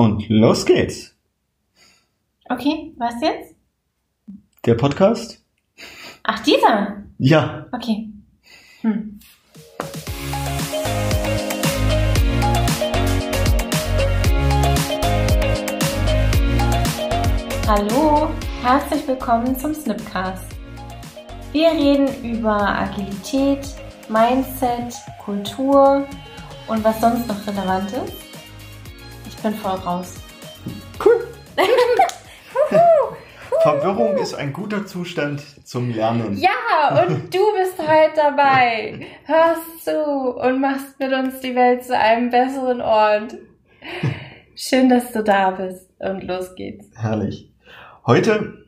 Und los geht's. Okay, was jetzt? Der Podcast? Ach, dieser? Ja. Okay. Hm. Hallo, herzlich willkommen zum Snipcast. Wir reden über Agilität, Mindset, Kultur und was sonst noch relevant ist. Bin voll raus. Cool. Verwirrung ist ein guter Zustand zum Lernen. Ja, und du bist heute dabei. Hörst zu und machst mit uns die Welt zu einem besseren Ort. Schön, dass du da bist. Und los geht's. Herrlich. Heute,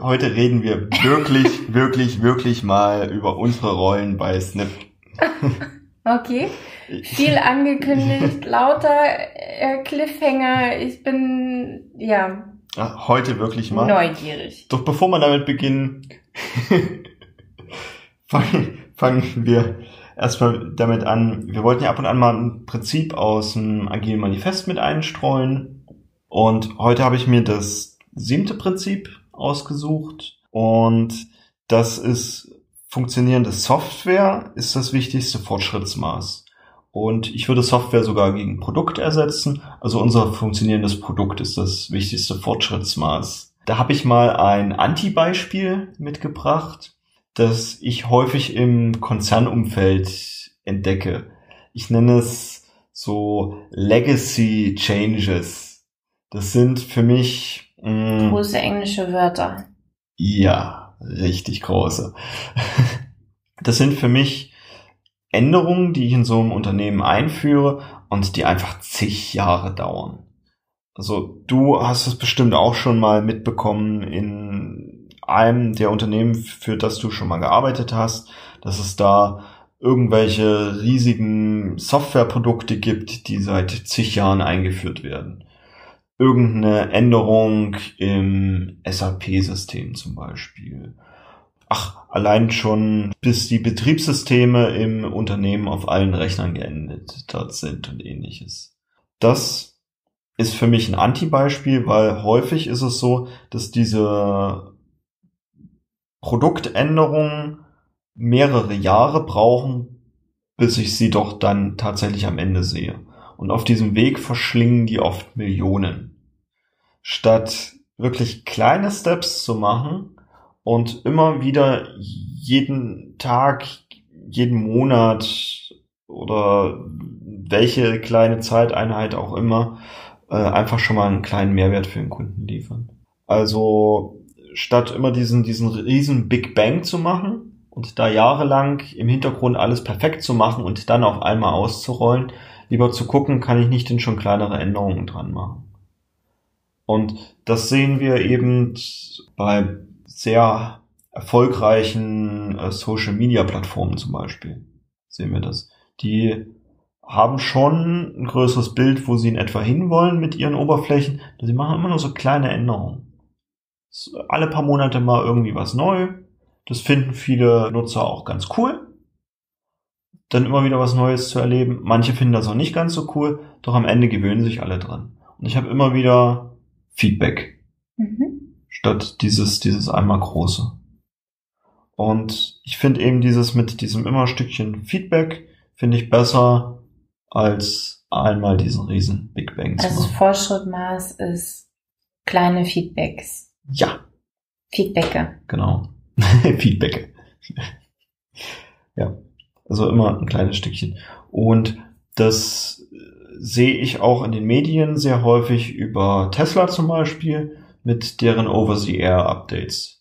heute reden wir wirklich, wirklich, wirklich mal über unsere Rollen bei Snip. Okay. Viel angekündigt, lauter äh, Cliffhanger. Ich bin, ja. Heute wirklich mal. Neugierig. Doch bevor wir damit beginnen, fangen, fangen wir erstmal damit an. Wir wollten ja ab und an mal ein Prinzip aus dem Agilen Manifest mit einstreuen. Und heute habe ich mir das siebte Prinzip ausgesucht. Und das ist funktionierende Software ist das wichtigste Fortschrittsmaß. Und ich würde Software sogar gegen Produkt ersetzen. Also unser funktionierendes Produkt ist das wichtigste Fortschrittsmaß. Da habe ich mal ein Anti-Beispiel mitgebracht, das ich häufig im Konzernumfeld entdecke. Ich nenne es so Legacy Changes. Das sind für mich mh, große englische Wörter. Ja, richtig große. Das sind für mich Änderungen, die ich in so einem Unternehmen einführe und die einfach zig Jahre dauern. Also du hast es bestimmt auch schon mal mitbekommen in einem der Unternehmen, für das du schon mal gearbeitet hast, dass es da irgendwelche riesigen Softwareprodukte gibt, die seit zig Jahren eingeführt werden. Irgendeine Änderung im SAP-System zum Beispiel ach, allein schon bis die Betriebssysteme im Unternehmen auf allen Rechnern geendet dort sind und ähnliches. Das ist für mich ein Anti-Beispiel, weil häufig ist es so, dass diese Produktänderungen mehrere Jahre brauchen, bis ich sie doch dann tatsächlich am Ende sehe. Und auf diesem Weg verschlingen die oft Millionen. Statt wirklich kleine Steps zu machen, und immer wieder jeden Tag, jeden Monat oder welche kleine Zeiteinheit auch immer äh, einfach schon mal einen kleinen Mehrwert für den Kunden liefern. Also statt immer diesen, diesen riesen Big Bang zu machen und da jahrelang im Hintergrund alles perfekt zu machen und dann auf einmal auszurollen, lieber zu gucken, kann ich nicht denn schon kleinere Änderungen dran machen. Und das sehen wir eben bei sehr erfolgreichen äh, Social Media Plattformen zum Beispiel. Sehen wir das. Die haben schon ein größeres Bild, wo sie in etwa hinwollen mit ihren Oberflächen. Sie machen immer nur so kleine Änderungen. Alle paar Monate mal irgendwie was neu. Das finden viele Nutzer auch ganz cool. Dann immer wieder was Neues zu erleben. Manche finden das auch nicht ganz so cool, doch am Ende gewöhnen sich alle dran. Und ich habe immer wieder Feedback. Mhm statt dieses, dieses einmal große. Und ich finde eben dieses mit diesem immer Stückchen Feedback finde ich besser als einmal diesen riesen Big Bang zu Also Fortschrittmaß ist kleine Feedbacks. Ja. Feedbacke. Genau. Feedbacke. ja. Also immer ein kleines Stückchen. Und das sehe ich auch in den Medien sehr häufig über Tesla zum Beispiel mit deren Over-the-Air-Updates.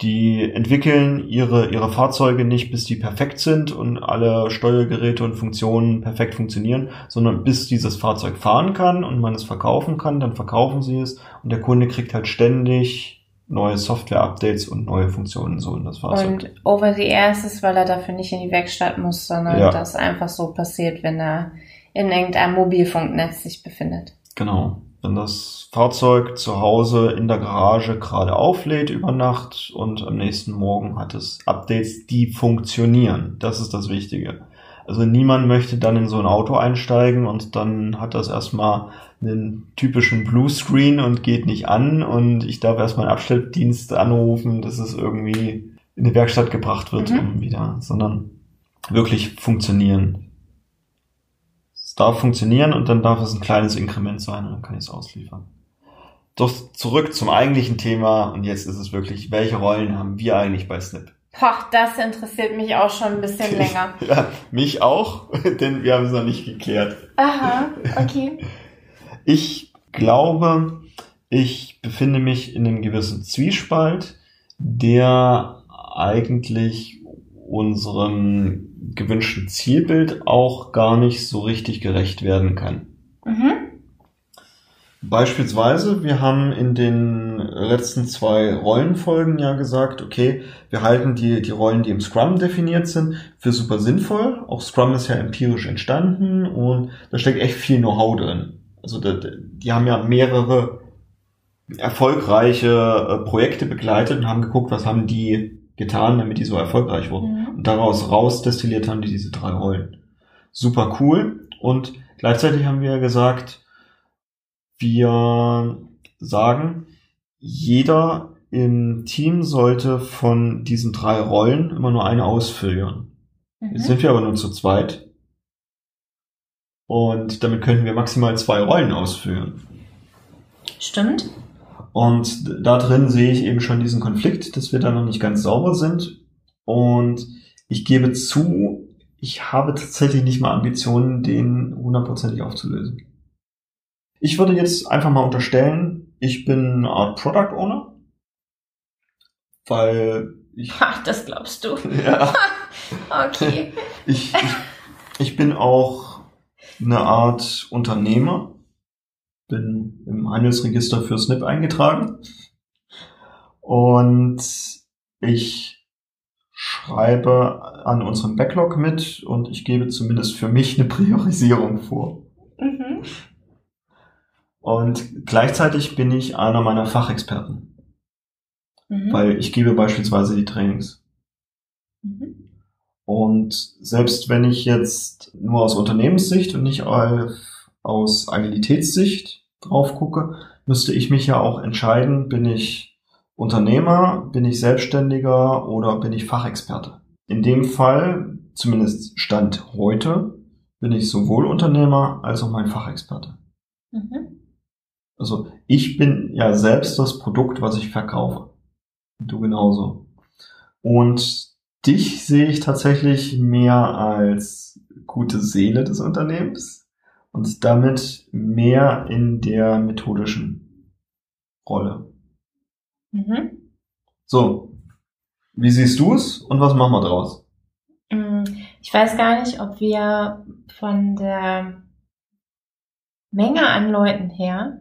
Die entwickeln ihre, ihre Fahrzeuge nicht, bis die perfekt sind und alle Steuergeräte und Funktionen perfekt funktionieren, sondern bis dieses Fahrzeug fahren kann und man es verkaufen kann, dann verkaufen sie es und der Kunde kriegt halt ständig neue Software-Updates und neue Funktionen so in das Fahrzeug. Und over the air ist es, weil er dafür nicht in die Werkstatt muss, sondern ja. das einfach so passiert, wenn er in irgendeinem Mobilfunknetz sich befindet. Genau wenn das Fahrzeug zu Hause in der Garage gerade auflädt über Nacht und am nächsten Morgen hat es Updates, die funktionieren. Das ist das Wichtige. Also niemand möchte dann in so ein Auto einsteigen und dann hat das erstmal einen typischen Bluescreen und geht nicht an und ich darf erstmal einen Abstelldienst anrufen, dass es irgendwie in die Werkstatt gebracht wird, Mhm. um wieder, sondern wirklich funktionieren. Es darf funktionieren und dann darf es ein kleines Inkrement sein und dann kann ich es ausliefern. Doch zurück zum eigentlichen Thema und jetzt ist es wirklich, welche Rollen haben wir eigentlich bei Snip? Poch, das interessiert mich auch schon ein bisschen länger. Ja, mich auch, denn wir haben es noch nicht geklärt. Aha, okay. Ich glaube, ich befinde mich in einem gewissen Zwiespalt, der eigentlich unserem gewünschten Zielbild auch gar nicht so richtig gerecht werden kann. Beispielsweise, wir haben in den letzten zwei Rollenfolgen ja gesagt, okay, wir halten die, die Rollen, die im Scrum definiert sind, für super sinnvoll. Auch Scrum ist ja empirisch entstanden und da steckt echt viel Know-how drin. Also die haben ja mehrere erfolgreiche äh, Projekte begleitet und haben geguckt, was haben die getan, damit die so erfolgreich wurden. Mhm. Und daraus rausdestilliert haben die diese drei Rollen. Super cool. Und gleichzeitig haben wir gesagt, wir sagen, jeder im Team sollte von diesen drei Rollen immer nur eine ausfüllen. Jetzt Mhm. sind wir aber nur zu zweit. Und damit könnten wir maximal zwei Rollen ausfüllen. Stimmt. Und da drin sehe ich eben schon diesen Konflikt, dass wir da noch nicht ganz sauber sind. Und ich gebe zu, ich habe tatsächlich nicht mal Ambitionen, den hundertprozentig aufzulösen. Ich würde jetzt einfach mal unterstellen, ich bin eine Art Product Owner, weil ich, Ach, das glaubst du. ja, Okay. ich, ich, ich bin auch eine Art Unternehmer, bin im Handelsregister für Snip eingetragen und ich schreibe an unserem Backlog mit und ich gebe zumindest für mich eine Priorisierung vor. Und gleichzeitig bin ich einer meiner Fachexperten, Mhm. weil ich gebe beispielsweise die Trainings. Mhm. Und selbst wenn ich jetzt nur aus Unternehmenssicht und nicht au- aus Agilitätssicht drauf gucke, müsste ich mich ja auch entscheiden, bin ich Unternehmer, bin ich Selbstständiger oder bin ich Fachexperte. In dem Fall, zumindest Stand heute, bin ich sowohl Unternehmer als auch mein Fachexperte. Mhm. Also ich bin ja selbst das Produkt, was ich verkaufe. Du genauso. Und dich sehe ich tatsächlich mehr als gute Seele des Unternehmens und damit mehr in der methodischen Rolle. Mhm. So, wie siehst du es und was machen wir draus? Mm, Ich weiß gar nicht, ob wir von der Menge an Leuten her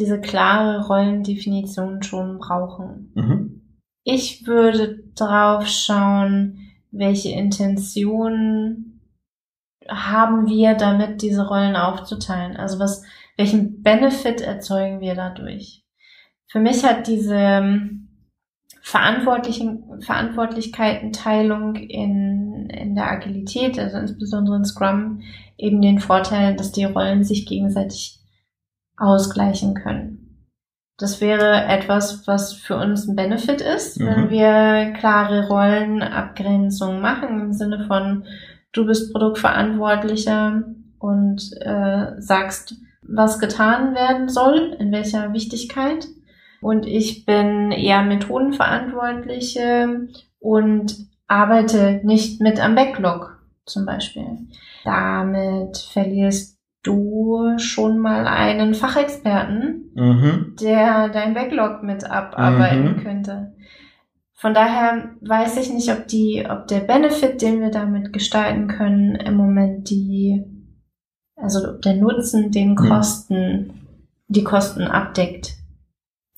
diese klare Rollendefinition schon brauchen. Mhm. Ich würde drauf schauen, welche Intentionen haben wir damit, diese Rollen aufzuteilen. Also was, welchen Benefit erzeugen wir dadurch? Für mich hat diese ähm, verantwortlichen Verantwortlichkeitenteilung in, in der Agilität, also insbesondere in Scrum, eben den Vorteil, dass die Rollen sich gegenseitig ausgleichen können. Das wäre etwas, was für uns ein Benefit ist, Mhm. wenn wir klare Rollenabgrenzungen machen im Sinne von du bist Produktverantwortlicher und äh, sagst, was getan werden soll, in welcher Wichtigkeit. Und ich bin eher Methodenverantwortliche und arbeite nicht mit am Backlog zum Beispiel. Damit verlierst du schon mal einen Fachexperten, Mhm. der dein Backlog mit abarbeiten Mhm. könnte. Von daher weiß ich nicht, ob die, ob der Benefit, den wir damit gestalten können, im Moment die, also ob der Nutzen den Kosten, die Kosten abdeckt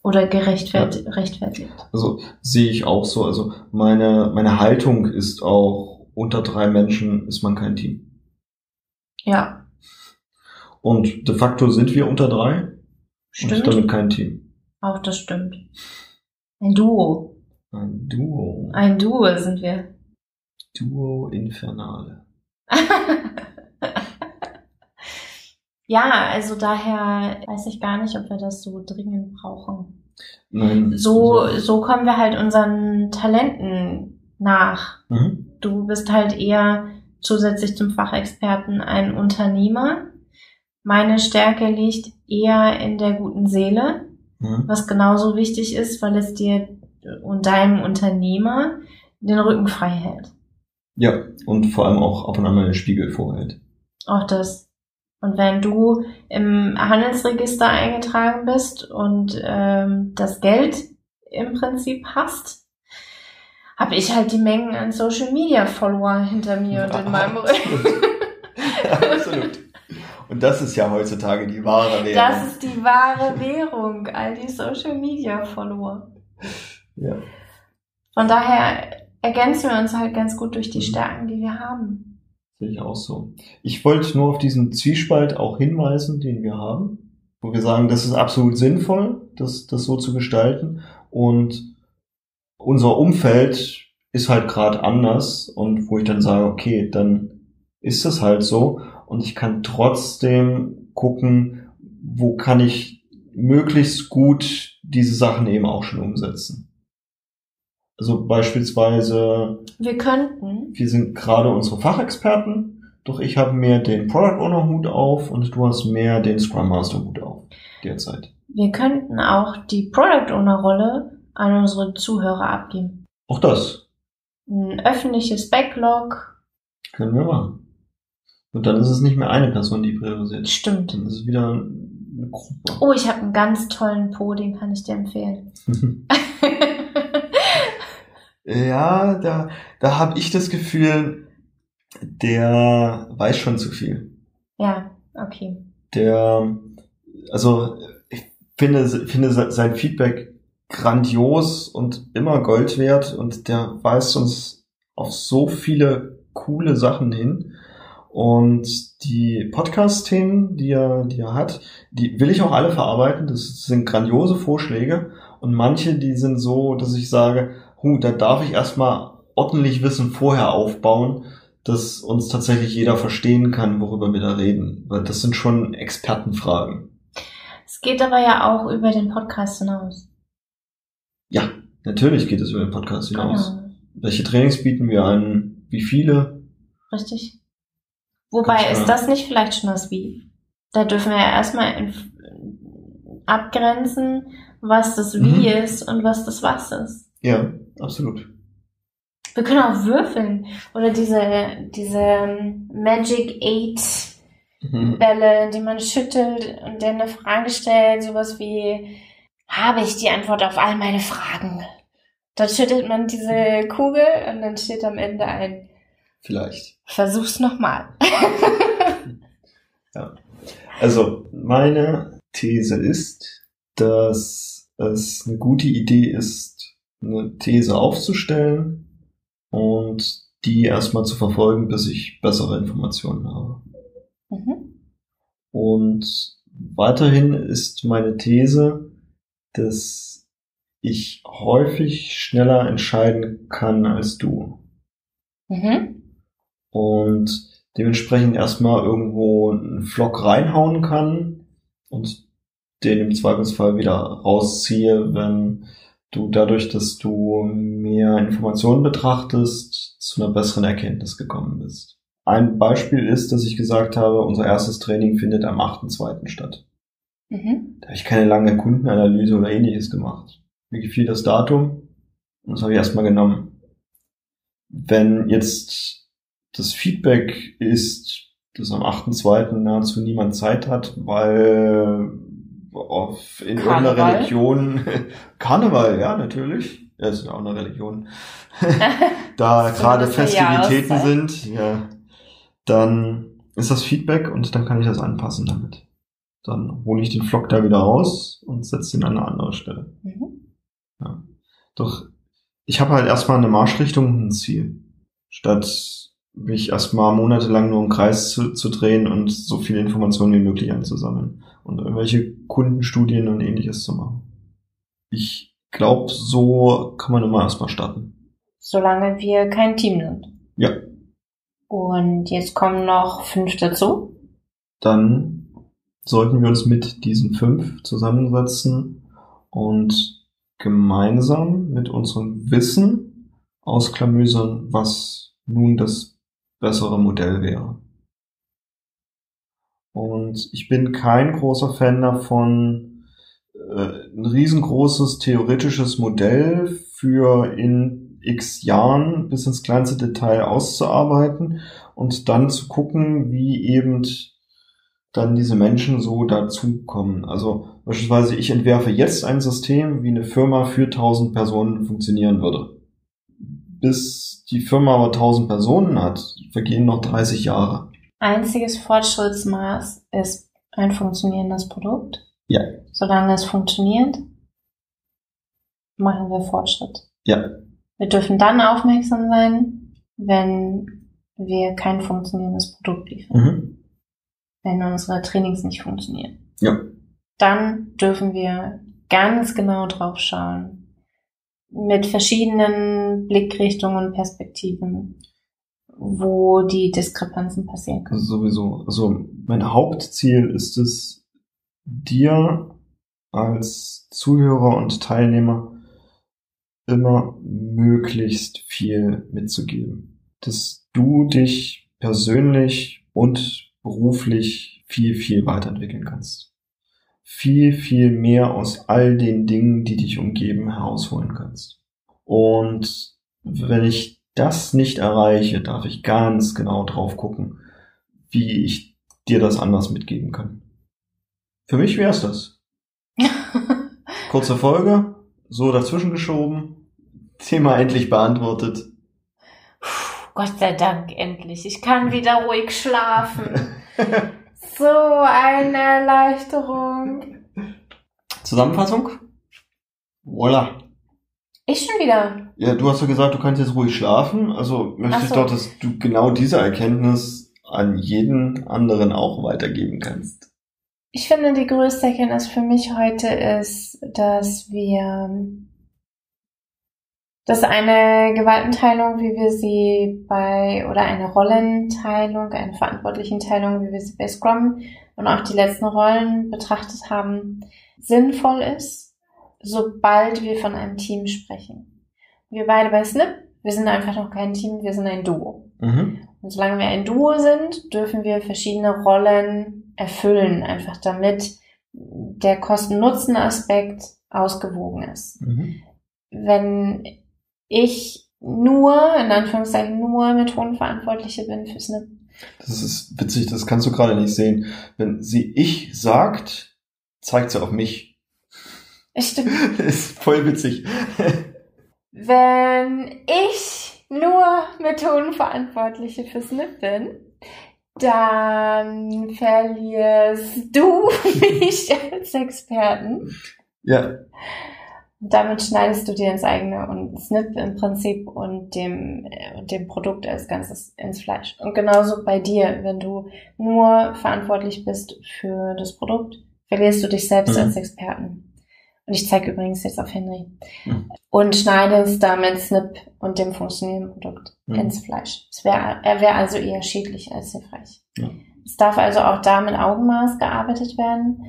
oder gerechtfertigt. rechtfertigt. Also sehe ich auch so. Also meine, meine Haltung ist auch, unter drei Menschen ist man kein Team. Ja, Und de facto sind wir unter drei und stimmt. damit kein Team. Auch das stimmt. Ein Duo. Ein Duo. Ein Duo sind wir. Duo Infernale. ja, also daher weiß ich gar nicht, ob wir das so dringend brauchen. Nein. So, so kommen wir halt unseren Talenten nach. Mhm. Du bist halt eher zusätzlich zum Fachexperten ein Unternehmer. Meine Stärke liegt eher in der guten Seele, Mhm. was genauso wichtig ist, weil es dir und deinem Unternehmer den Rücken frei hält. Ja, und vor allem auch ab und an mal den Spiegel vorhält. Auch das. Und wenn du im Handelsregister eingetragen bist und ähm, das Geld im Prinzip hast, habe ich halt die Mengen an Social Media Follower hinter mir und in meinem Rücken. Absolut. Und das ist ja heutzutage die wahre Währung. Das ist die wahre Währung, all die Social Media Follower. ja. Von daher ergänzen wir uns halt ganz gut durch die Stärken, die wir haben. Sehe ich auch so. Ich wollte nur auf diesen Zwiespalt auch hinweisen, den wir haben, wo wir sagen, das ist absolut sinnvoll, das, das so zu gestalten. Und unser Umfeld ist halt gerade anders und wo ich dann sage, okay, dann ist es halt so und ich kann trotzdem gucken, wo kann ich möglichst gut diese Sachen eben auch schon umsetzen. Also beispielsweise Wir könnten, wir sind gerade unsere Fachexperten, doch ich habe mehr den Product Owner Hut auf und du hast mehr den Scrum Master Hut auf derzeit. wir könnten auch die Product Owner Rolle an unsere Zuhörer abgeben. Auch das Ein öffentliches Backlog, können wir machen. Und dann ist es nicht mehr eine Person, die priorisiert. stimmt. Dann ist es wieder eine Gruppe. Oh, ich habe einen ganz tollen Po, den kann ich dir empfehlen. ja, da, da habe ich das Gefühl, der weiß schon zu viel. ja, okay. der, also ich finde, finde sein Feedback grandios und immer Gold wert und der weist uns auf so viele coole Sachen hin. Und die Podcast-Themen, die er, die er hat, die will ich auch alle verarbeiten. Das sind grandiose Vorschläge. Und manche, die sind so, dass ich sage, hu, da darf ich erstmal ordentlich Wissen vorher aufbauen, dass uns tatsächlich jeder verstehen kann, worüber wir da reden. Weil das sind schon Expertenfragen. Es geht aber ja auch über den Podcast hinaus. Ja, natürlich geht es über den Podcast hinaus. Genau. Welche Trainings bieten wir an? Wie viele? Richtig. Wobei ist das nicht vielleicht schon das Wie? Da dürfen wir ja erstmal abgrenzen, was das Wie Mhm. ist und was das Was ist. Ja, absolut. Wir können auch würfeln oder diese, diese ähm, Magic Eight Mhm. Bälle, die man schüttelt und dann eine Frage stellt, sowas wie, habe ich die Antwort auf all meine Fragen? Dann schüttelt man diese Kugel und dann steht am Ende ein, Vielleicht. versuch's nochmal. Also, meine These ist, dass es eine gute Idee ist, eine These aufzustellen und die erstmal zu verfolgen, bis ich bessere Informationen habe. Mhm. Und weiterhin ist meine These, dass ich häufig schneller entscheiden kann als du. Mhm. Und dementsprechend erstmal irgendwo einen Flock reinhauen kann und den im Zweifelsfall wieder rausziehe, wenn du dadurch, dass du mehr Informationen betrachtest, zu einer besseren Erkenntnis gekommen bist. Ein Beispiel ist, dass ich gesagt habe, unser erstes Training findet am 8.2. statt. Mhm. Da habe ich keine lange Kundenanalyse oder ähnliches gemacht. Mir gefiel das Datum und das habe ich erstmal genommen. Wenn jetzt das Feedback ist, dass am 8.2. nahezu niemand Zeit hat, weil auf, in irgendeiner Karneval? Religion, Karneval, ja, natürlich, ja, ist ja auch eine Religion, da So gerade Festivitäten sind, ja, dann ist das Feedback und dann kann ich das anpassen damit. Dann hole ich den Flock da wieder raus und setze ihn an eine andere Stelle. Mhm. Doch ich habe halt erstmal eine Marschrichtung und ein Ziel. Statt mich erstmal monatelang nur im Kreis zu, zu drehen und so viele Informationen wie möglich einzusammeln und irgendwelche Kundenstudien und ähnliches zu machen. Ich glaube, so kann man immer erstmal starten. Solange wir kein Team sind. Ja. Und jetzt kommen noch fünf dazu. Dann sollten wir uns mit diesen fünf zusammensetzen und gemeinsam mit unserem Wissen ausklamüsern, was nun das bessere Modell wäre. Und ich bin kein großer Fan davon, äh, ein riesengroßes theoretisches Modell für in x Jahren bis ins kleinste Detail auszuarbeiten und dann zu gucken, wie eben dann diese Menschen so dazukommen. Also beispielsweise, ich entwerfe jetzt ein System, wie eine Firma für 1000 Personen funktionieren würde. Bis die Firma aber 1000 Personen hat, vergehen noch 30 Jahre. Einziges Fortschrittsmaß ist ein funktionierendes Produkt. Ja. Solange es funktioniert, machen wir Fortschritt. Ja. Wir dürfen dann aufmerksam sein, wenn wir kein funktionierendes Produkt liefern. Mhm. Wenn unsere Trainings nicht funktionieren. Ja. Dann dürfen wir ganz genau drauf schauen. Mit verschiedenen Blickrichtungen und Perspektiven, wo die Diskrepanzen passieren können. Also sowieso. Also mein Hauptziel ist es, dir als Zuhörer und Teilnehmer immer möglichst viel mitzugeben. Dass du dich persönlich und beruflich viel, viel weiterentwickeln kannst. Viel, viel mehr aus all den Dingen, die dich umgeben, herausholen kannst. Und wenn ich das nicht erreiche, darf ich ganz genau drauf gucken, wie ich dir das anders mitgeben kann. Für mich wär's das. Kurze Folge, so dazwischen geschoben, Thema endlich beantwortet. Gott sei Dank endlich. Ich kann wieder ruhig schlafen. so eine Erleichterung. Zusammenfassung? Voila. Ich schon wieder. Ja, du hast ja gesagt, du kannst jetzt ruhig schlafen. Also möchte Ach ich so. doch, dass du genau diese Erkenntnis an jeden anderen auch weitergeben kannst. Ich finde, die größte Erkenntnis für mich heute ist, dass wir, dass eine Gewaltenteilung, wie wir sie bei, oder eine Rollenteilung, eine Verantwortlichenteilung, wie wir sie bei Scrum und auch die letzten Rollen betrachtet haben, sinnvoll ist, sobald wir von einem Team sprechen. Wir beide bei Snip, wir sind einfach noch kein Team, wir sind ein Duo. Mhm. Und solange wir ein Duo sind, dürfen wir verschiedene Rollen erfüllen, einfach damit der Kosten-Nutzen-Aspekt ausgewogen ist. Mhm. Wenn ich nur, in Anführungszeichen nur Methodenverantwortliche bin für Snip, Das ist witzig, das kannst du gerade nicht sehen. Wenn sie ich sagt, zeigt sie auf mich. stimmt, Das ist voll witzig. wenn ich nur Methodenverantwortliche für Snip bin, dann verlierst du mich als Experten. Ja, Damit schneidest du dir ins eigene und Snip im Prinzip und dem, äh, und dem Produkt als Ganzes ins Fleisch. Und genauso bei dir, wenn du nur verantwortlich bist für das Produkt, verlierst du dich selbst Mhm. als Experten. Und ich zeige übrigens jetzt auf Henry. Mhm. Und schneidest damit Snip und dem funktionierenden Produkt Mhm. ins Fleisch. Es wär, er wäre also eher schädlich als hilfreich. Ja. Es darf also auch da mit Augenmaß gearbeitet werden.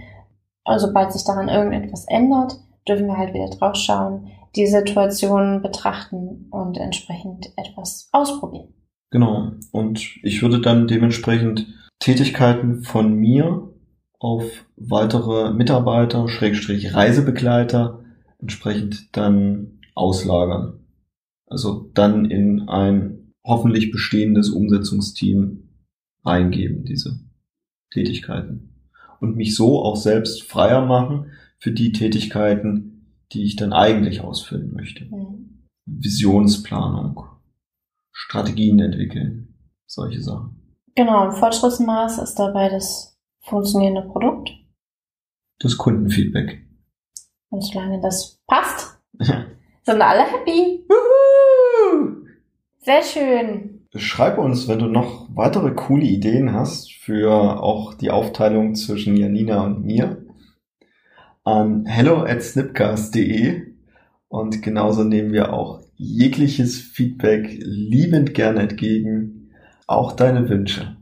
Also sobald sich daran irgendetwas ändert, dürfen wir halt wieder drauf schauen, die Situation betrachten und entsprechend etwas ausprobieren. genau. Und ich würde dann dementsprechend Tätigkeiten von mir auf weitere Mitarbeiter, Schrägstrich Reisebegleiter entsprechend dann auslagern. Also dann in ein hoffentlich bestehendes Umsetzungsteam reingeben, diese Tätigkeiten. Und mich so auch selbst freier machen für die Tätigkeiten, die ich dann eigentlich ausfüllen möchte. Mhm. Visionsplanung, Strategien entwickeln, solche Sachen. Genau, ein Fortschrittsmaß ist dabei das funktionierende Produkt. Das Kundenfeedback. Und solange das passt, sind alle happy. Sehr schön. Schreib uns, wenn du noch weitere coole Ideen hast für auch die Aufteilung zwischen Janina und mir an hello at snipcast.de und genauso nehmen wir auch jegliches Feedback liebend gern entgegen Auch deine Wünsche.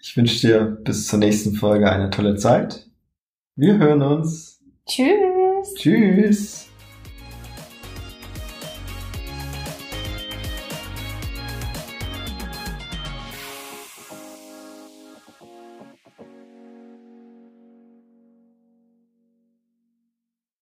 Ich wünsche dir bis zur nächsten Folge eine tolle Zeit. Wir hören uns. Tschüss. Tschüss.